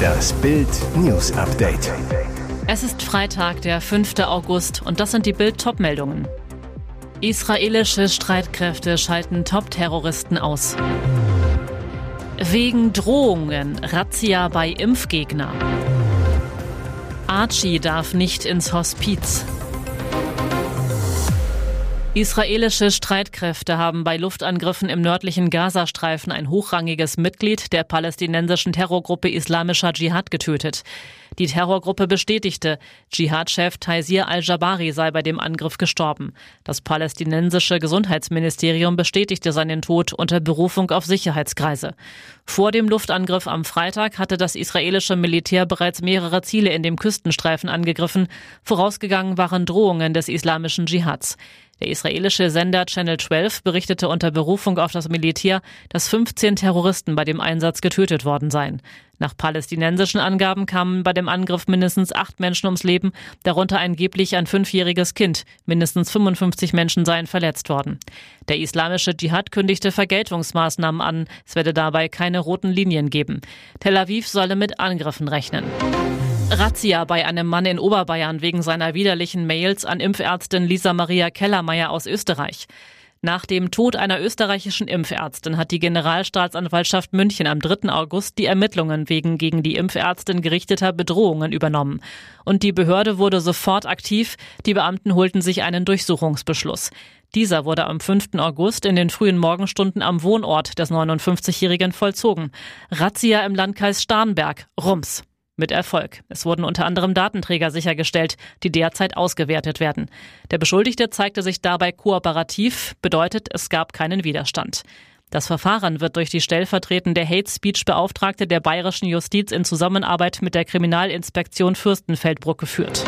Das Bild News Update. Es ist Freitag, der 5. August und das sind die Bild Topmeldungen. Israelische Streitkräfte schalten Top-Terroristen aus. Wegen Drohungen Razzia bei Impfgegner. Archie darf nicht ins Hospiz. Israelische Streitkräfte haben bei Luftangriffen im nördlichen Gazastreifen ein hochrangiges Mitglied der palästinensischen Terrorgruppe Islamischer Dschihad getötet. Die Terrorgruppe bestätigte, Dschihad-Chef Taisir al-Jabari sei bei dem Angriff gestorben. Das palästinensische Gesundheitsministerium bestätigte seinen Tod unter Berufung auf Sicherheitskreise. Vor dem Luftangriff am Freitag hatte das israelische Militär bereits mehrere Ziele in dem Küstenstreifen angegriffen. Vorausgegangen waren Drohungen des islamischen Dschihads. Der israelische Sender Channel 12 berichtete unter Berufung auf das Militär, dass 15 Terroristen bei dem Einsatz getötet worden seien. Nach palästinensischen Angaben kamen bei dem Angriff mindestens acht Menschen ums Leben, darunter angeblich ein fünfjähriges Kind. Mindestens 55 Menschen seien verletzt worden. Der islamische Dschihad kündigte Vergeltungsmaßnahmen an. Es werde dabei keine roten Linien geben. Tel Aviv solle mit Angriffen rechnen. Razzia bei einem Mann in Oberbayern wegen seiner widerlichen Mails an Impfärztin Lisa Maria Kellermeier aus Österreich. Nach dem Tod einer österreichischen Impfärztin hat die Generalstaatsanwaltschaft München am 3. August die Ermittlungen wegen gegen die Impfärztin gerichteter Bedrohungen übernommen. Und die Behörde wurde sofort aktiv. Die Beamten holten sich einen Durchsuchungsbeschluss. Dieser wurde am 5. August in den frühen Morgenstunden am Wohnort des 59-Jährigen vollzogen. Razzia im Landkreis Starnberg. Rums mit Erfolg. Es wurden unter anderem Datenträger sichergestellt, die derzeit ausgewertet werden. Der Beschuldigte zeigte sich dabei kooperativ, bedeutet, es gab keinen Widerstand. Das Verfahren wird durch die stellvertretende Hate Speech Beauftragte der bayerischen Justiz in Zusammenarbeit mit der Kriminalinspektion Fürstenfeldbruck geführt.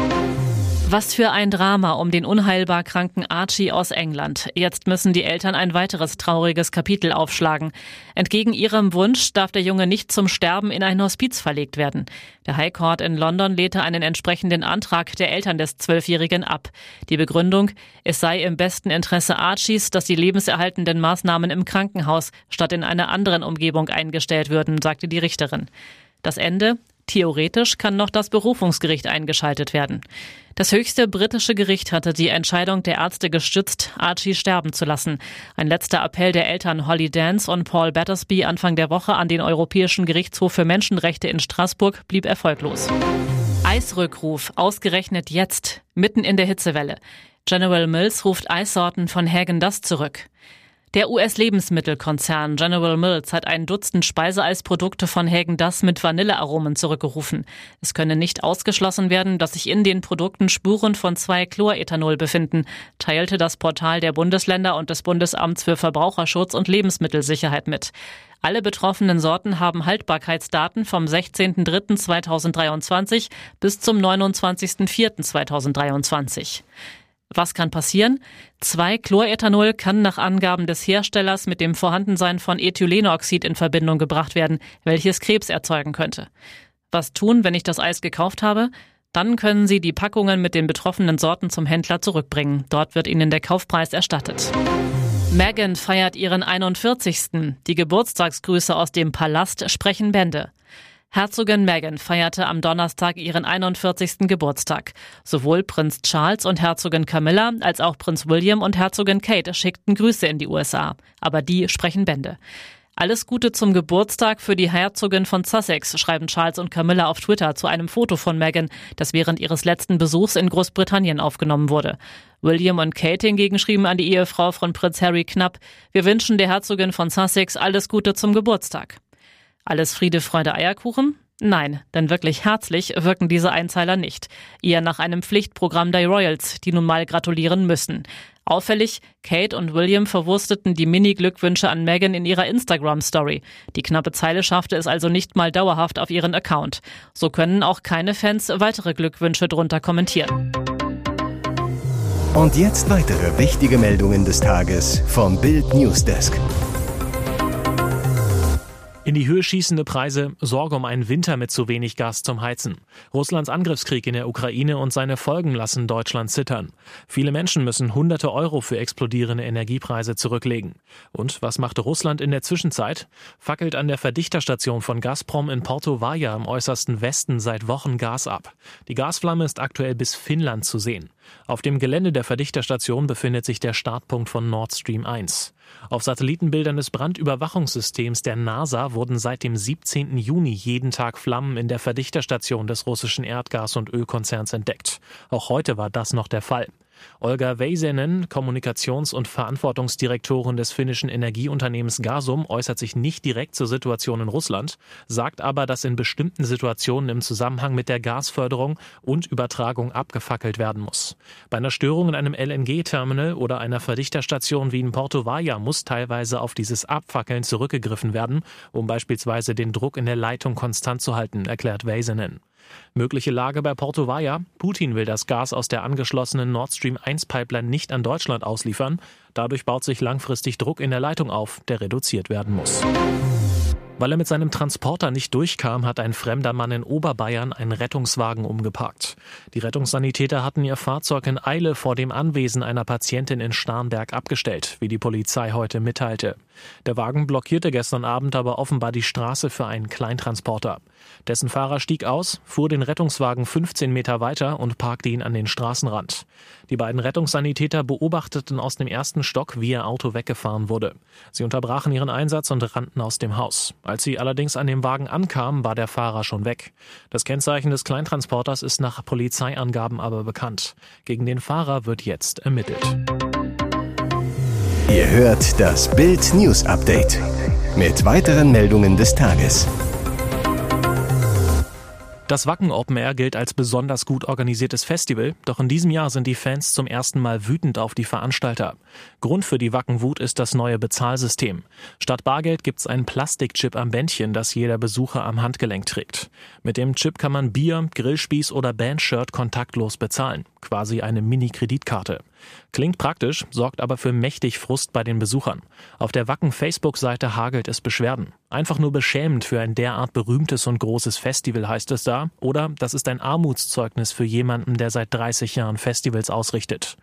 Was für ein Drama um den unheilbar kranken Archie aus England. Jetzt müssen die Eltern ein weiteres trauriges Kapitel aufschlagen. Entgegen ihrem Wunsch darf der Junge nicht zum Sterben in ein Hospiz verlegt werden. Der High Court in London lehnte einen entsprechenden Antrag der Eltern des Zwölfjährigen ab. Die Begründung, es sei im besten Interesse Archies, dass die lebenserhaltenden Maßnahmen im Krankenhaus statt in einer anderen Umgebung eingestellt würden, sagte die Richterin. Das Ende? Theoretisch kann noch das Berufungsgericht eingeschaltet werden. Das höchste britische Gericht hatte die Entscheidung der Ärzte gestützt, Archie sterben zu lassen. Ein letzter Appell der Eltern Holly Dance und Paul Battersby Anfang der Woche an den Europäischen Gerichtshof für Menschenrechte in Straßburg blieb erfolglos. Eisrückruf, ausgerechnet jetzt, mitten in der Hitzewelle. General Mills ruft Eissorten von Hagen das zurück. Der US-Lebensmittelkonzern General Mills hat ein Dutzend Speiseeisprodukte von Hagen Dazs mit Vanillearomen zurückgerufen. Es könne nicht ausgeschlossen werden, dass sich in den Produkten Spuren von zwei Chlorethanol befinden, teilte das Portal der Bundesländer und des Bundesamts für Verbraucherschutz und Lebensmittelsicherheit mit. Alle betroffenen Sorten haben Haltbarkeitsdaten vom 16.03.2023 bis zum 29.04.2023. Was kann passieren? Zwei Chlorethanol kann nach Angaben des Herstellers mit dem Vorhandensein von Ethylenoxid in Verbindung gebracht werden, welches Krebs erzeugen könnte. Was tun, wenn ich das Eis gekauft habe? Dann können Sie die Packungen mit den betroffenen Sorten zum Händler zurückbringen. Dort wird Ihnen der Kaufpreis erstattet. Meghan feiert ihren 41. Die Geburtstagsgrüße aus dem Palast sprechen Bände. Herzogin Meghan feierte am Donnerstag ihren 41. Geburtstag. Sowohl Prinz Charles und Herzogin Camilla als auch Prinz William und Herzogin Kate schickten Grüße in die USA. Aber die sprechen Bände. Alles Gute zum Geburtstag für die Herzogin von Sussex, schreiben Charles und Camilla auf Twitter zu einem Foto von Meghan, das während ihres letzten Besuchs in Großbritannien aufgenommen wurde. William und Kate hingegen schrieben an die Ehefrau von Prinz Harry knapp, wir wünschen der Herzogin von Sussex alles Gute zum Geburtstag. Alles Friede, Freude, Eierkuchen? Nein, denn wirklich herzlich wirken diese Einzeiler nicht. Eher nach einem Pflichtprogramm der Royals, die nun mal gratulieren müssen. Auffällig, Kate und William verwursteten die Mini-Glückwünsche an Meghan in ihrer Instagram-Story. Die knappe Zeile schaffte es also nicht mal dauerhaft auf ihren Account. So können auch keine Fans weitere Glückwünsche drunter kommentieren. Und jetzt weitere wichtige Meldungen des Tages vom Bild Newsdesk. In die Höhe schießende Preise, Sorge um einen Winter mit zu wenig Gas zum Heizen. Russlands Angriffskrieg in der Ukraine und seine Folgen lassen Deutschland zittern. Viele Menschen müssen hunderte Euro für explodierende Energiepreise zurücklegen. Und was machte Russland in der Zwischenzeit? Fackelt an der Verdichterstation von Gazprom in Porto Vaja im äußersten Westen seit Wochen Gas ab. Die Gasflamme ist aktuell bis Finnland zu sehen. Auf dem Gelände der Verdichterstation befindet sich der Startpunkt von Nord Stream 1. Auf Satellitenbildern des Brandüberwachungssystems der NASA wurden seit dem 17. Juni jeden Tag Flammen in der Verdichterstation des russischen Erdgas- und Ölkonzerns entdeckt. Auch heute war das noch der Fall. Olga Väisänen, Kommunikations- und Verantwortungsdirektorin des finnischen Energieunternehmens Gasum, äußert sich nicht direkt zur Situation in Russland, sagt aber, dass in bestimmten Situationen im Zusammenhang mit der Gasförderung und Übertragung abgefackelt werden muss. Bei einer Störung in einem LNG-Terminal oder einer Verdichterstation wie in Porto Valle muss teilweise auf dieses Abfackeln zurückgegriffen werden, um beispielsweise den Druck in der Leitung konstant zu halten, erklärt Väisänen. Mögliche Lage bei Porto Valle. Putin will das Gas aus der angeschlossenen Nord Stream 1 Pipeline nicht an Deutschland ausliefern. Dadurch baut sich langfristig Druck in der Leitung auf, der reduziert werden muss. Weil er mit seinem Transporter nicht durchkam, hat ein fremder Mann in Oberbayern einen Rettungswagen umgeparkt. Die Rettungssanitäter hatten ihr Fahrzeug in Eile vor dem Anwesen einer Patientin in Starnberg abgestellt, wie die Polizei heute mitteilte. Der Wagen blockierte gestern Abend aber offenbar die Straße für einen Kleintransporter. Dessen Fahrer stieg aus, fuhr den Rettungswagen 15 Meter weiter und parkte ihn an den Straßenrand. Die beiden Rettungssanitäter beobachteten aus dem ersten Stock, wie ihr Auto weggefahren wurde. Sie unterbrachen ihren Einsatz und rannten aus dem Haus. Als sie allerdings an dem Wagen ankamen, war der Fahrer schon weg. Das Kennzeichen des Kleintransporters ist nach Polizeiangaben aber bekannt. Gegen den Fahrer wird jetzt ermittelt. Ihr hört das Bild News Update mit weiteren Meldungen des Tages. Das Wacken Open Air gilt als besonders gut organisiertes Festival, doch in diesem Jahr sind die Fans zum ersten Mal wütend auf die Veranstalter. Grund für die Wackenwut ist das neue Bezahlsystem. Statt Bargeld gibt's einen Plastikchip am Bändchen, das jeder Besucher am Handgelenk trägt. Mit dem Chip kann man Bier, Grillspieß oder Bandshirt kontaktlos bezahlen. Quasi eine Mini-Kreditkarte. Klingt praktisch, sorgt aber für mächtig Frust bei den Besuchern. Auf der Wacken Facebook-Seite hagelt es Beschwerden. Einfach nur beschämend für ein derart berühmtes und großes Festival heißt es da. Oder das ist ein Armutszeugnis für jemanden, der seit 30 Jahren Festivals ausrichtet.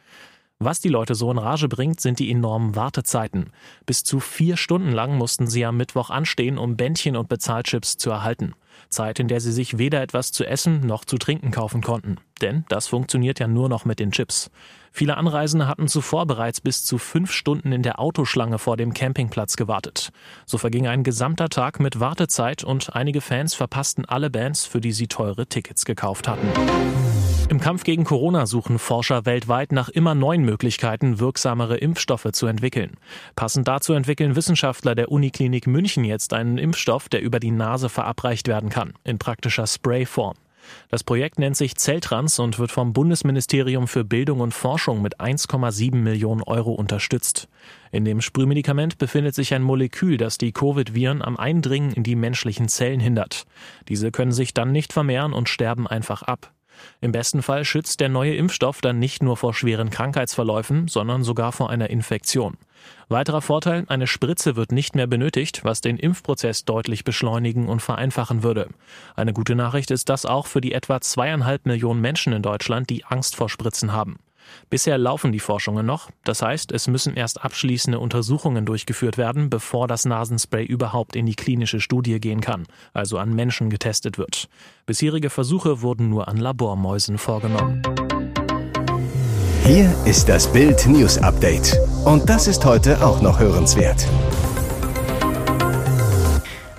Was die Leute so in Rage bringt, sind die enormen Wartezeiten. Bis zu vier Stunden lang mussten sie am Mittwoch anstehen, um Bändchen und Bezahlchips zu erhalten. Zeit, in der sie sich weder etwas zu essen noch zu trinken kaufen konnten. Denn das funktioniert ja nur noch mit den Chips. Viele Anreisende hatten zuvor bereits bis zu fünf Stunden in der Autoschlange vor dem Campingplatz gewartet. So verging ein gesamter Tag mit Wartezeit und einige Fans verpassten alle Bands, für die sie teure Tickets gekauft hatten. Im Kampf gegen Corona suchen Forscher weltweit nach immer neuen Möglichkeiten, wirksamere Impfstoffe zu entwickeln. Passend dazu entwickeln Wissenschaftler der Uniklinik München jetzt einen Impfstoff, der über die Nase verabreicht werden kann, in praktischer Sprayform. Das Projekt nennt sich Zelltrans und wird vom Bundesministerium für Bildung und Forschung mit 1,7 Millionen Euro unterstützt. In dem Sprühmedikament befindet sich ein Molekül, das die Covid-Viren am Eindringen in die menschlichen Zellen hindert. Diese können sich dann nicht vermehren und sterben einfach ab. Im besten Fall schützt der neue Impfstoff dann nicht nur vor schweren Krankheitsverläufen, sondern sogar vor einer Infektion. Weiterer Vorteil, eine Spritze wird nicht mehr benötigt, was den Impfprozess deutlich beschleunigen und vereinfachen würde. Eine gute Nachricht ist das auch für die etwa zweieinhalb Millionen Menschen in Deutschland, die Angst vor Spritzen haben. Bisher laufen die Forschungen noch, das heißt, es müssen erst abschließende Untersuchungen durchgeführt werden, bevor das Nasenspray überhaupt in die klinische Studie gehen kann, also an Menschen getestet wird. Bisherige Versuche wurden nur an Labormäusen vorgenommen. Hier ist das Bild News Update. Und das ist heute auch noch hörenswert.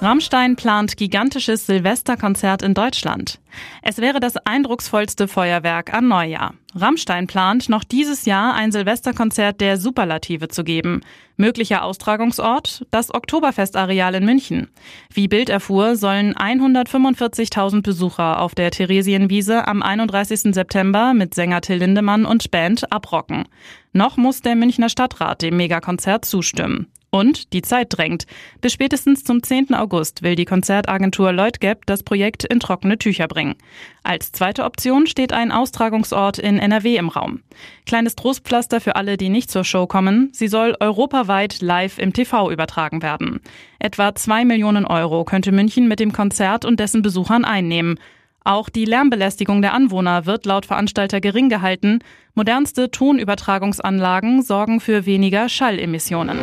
Rammstein plant gigantisches Silvesterkonzert in Deutschland. Es wäre das eindrucksvollste Feuerwerk an Neujahr. Rammstein plant, noch dieses Jahr ein Silvesterkonzert der Superlative zu geben. Möglicher Austragungsort? Das Oktoberfestareal in München. Wie Bild erfuhr, sollen 145.000 Besucher auf der Theresienwiese am 31. September mit Sänger Till Lindemann und Band abrocken. Noch muss der Münchner Stadtrat dem Megakonzert zustimmen. Und die Zeit drängt. Bis spätestens zum 10. August will die Konzertagentur Lloyd Gap das Projekt in trockene Tücher bringen. Unterbringen. Als zweite Option steht ein Austragungsort in NRW im Raum. Kleines Trostpflaster für alle, die nicht zur Show kommen. Sie soll europaweit live im TV übertragen werden. Etwa zwei Millionen Euro könnte München mit dem Konzert und dessen Besuchern einnehmen. Auch die Lärmbelästigung der Anwohner wird laut Veranstalter gering gehalten. Modernste Tonübertragungsanlagen sorgen für weniger Schallemissionen.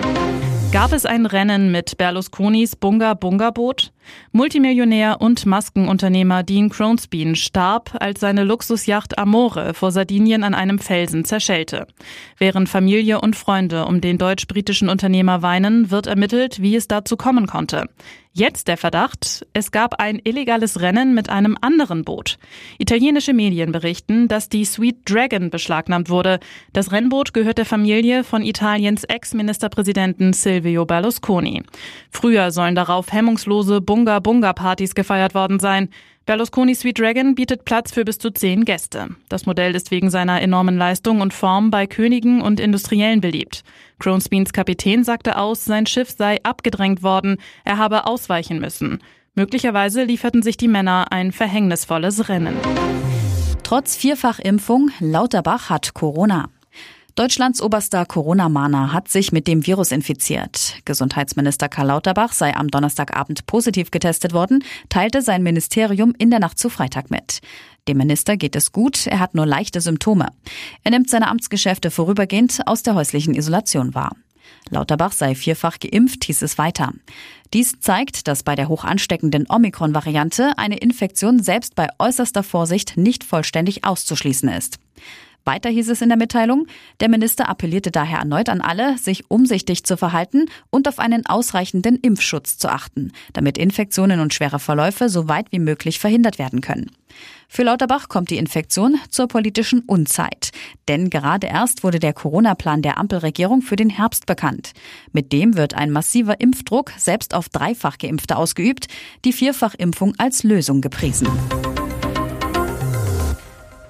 Gab es ein Rennen mit Berlusconis Bunga Bunga Boot? Multimillionär und Maskenunternehmer Dean Cronsbean starb, als seine Luxusjacht Amore vor Sardinien an einem Felsen zerschellte. Während Familie und Freunde um den deutsch-britischen Unternehmer weinen, wird ermittelt, wie es dazu kommen konnte. Jetzt der Verdacht, es gab ein illegales Rennen mit einem anderen Boot. Italienische Medien berichten, dass die Sweet Dragon beschlagnahmt wurde. Das Rennboot gehört der Familie von Italiens Ex-Ministerpräsidenten Silvio Berlusconi. Früher sollen darauf hemmungslose Bunga Bunga Partys gefeiert worden sein. Berlusconi Sweet Dragon bietet Platz für bis zu zehn Gäste. Das Modell ist wegen seiner enormen Leistung und Form bei Königen und Industriellen beliebt. Cronsbeans Kapitän sagte aus, sein Schiff sei abgedrängt worden, er habe ausweichen müssen. Möglicherweise lieferten sich die Männer ein verhängnisvolles Rennen. Trotz Vierfachimpfung, Lauterbach hat Corona. Deutschlands oberster Corona-Mahner hat sich mit dem Virus infiziert. Gesundheitsminister Karl Lauterbach sei am Donnerstagabend positiv getestet worden, teilte sein Ministerium in der Nacht zu Freitag mit. Dem Minister geht es gut, er hat nur leichte Symptome. Er nimmt seine Amtsgeschäfte vorübergehend aus der häuslichen Isolation wahr. Lauterbach sei vierfach geimpft, hieß es weiter. Dies zeigt, dass bei der hoch ansteckenden Omikron-Variante eine Infektion selbst bei äußerster Vorsicht nicht vollständig auszuschließen ist. Weiter hieß es in der Mitteilung, der Minister appellierte daher erneut an alle, sich umsichtig zu verhalten und auf einen ausreichenden Impfschutz zu achten, damit Infektionen und schwere Verläufe so weit wie möglich verhindert werden können. Für Lauterbach kommt die Infektion zur politischen Unzeit. Denn gerade erst wurde der Corona-Plan der Ampelregierung für den Herbst bekannt. Mit dem wird ein massiver Impfdruck selbst auf dreifach Geimpfte ausgeübt, die Vierfachimpfung als Lösung gepriesen.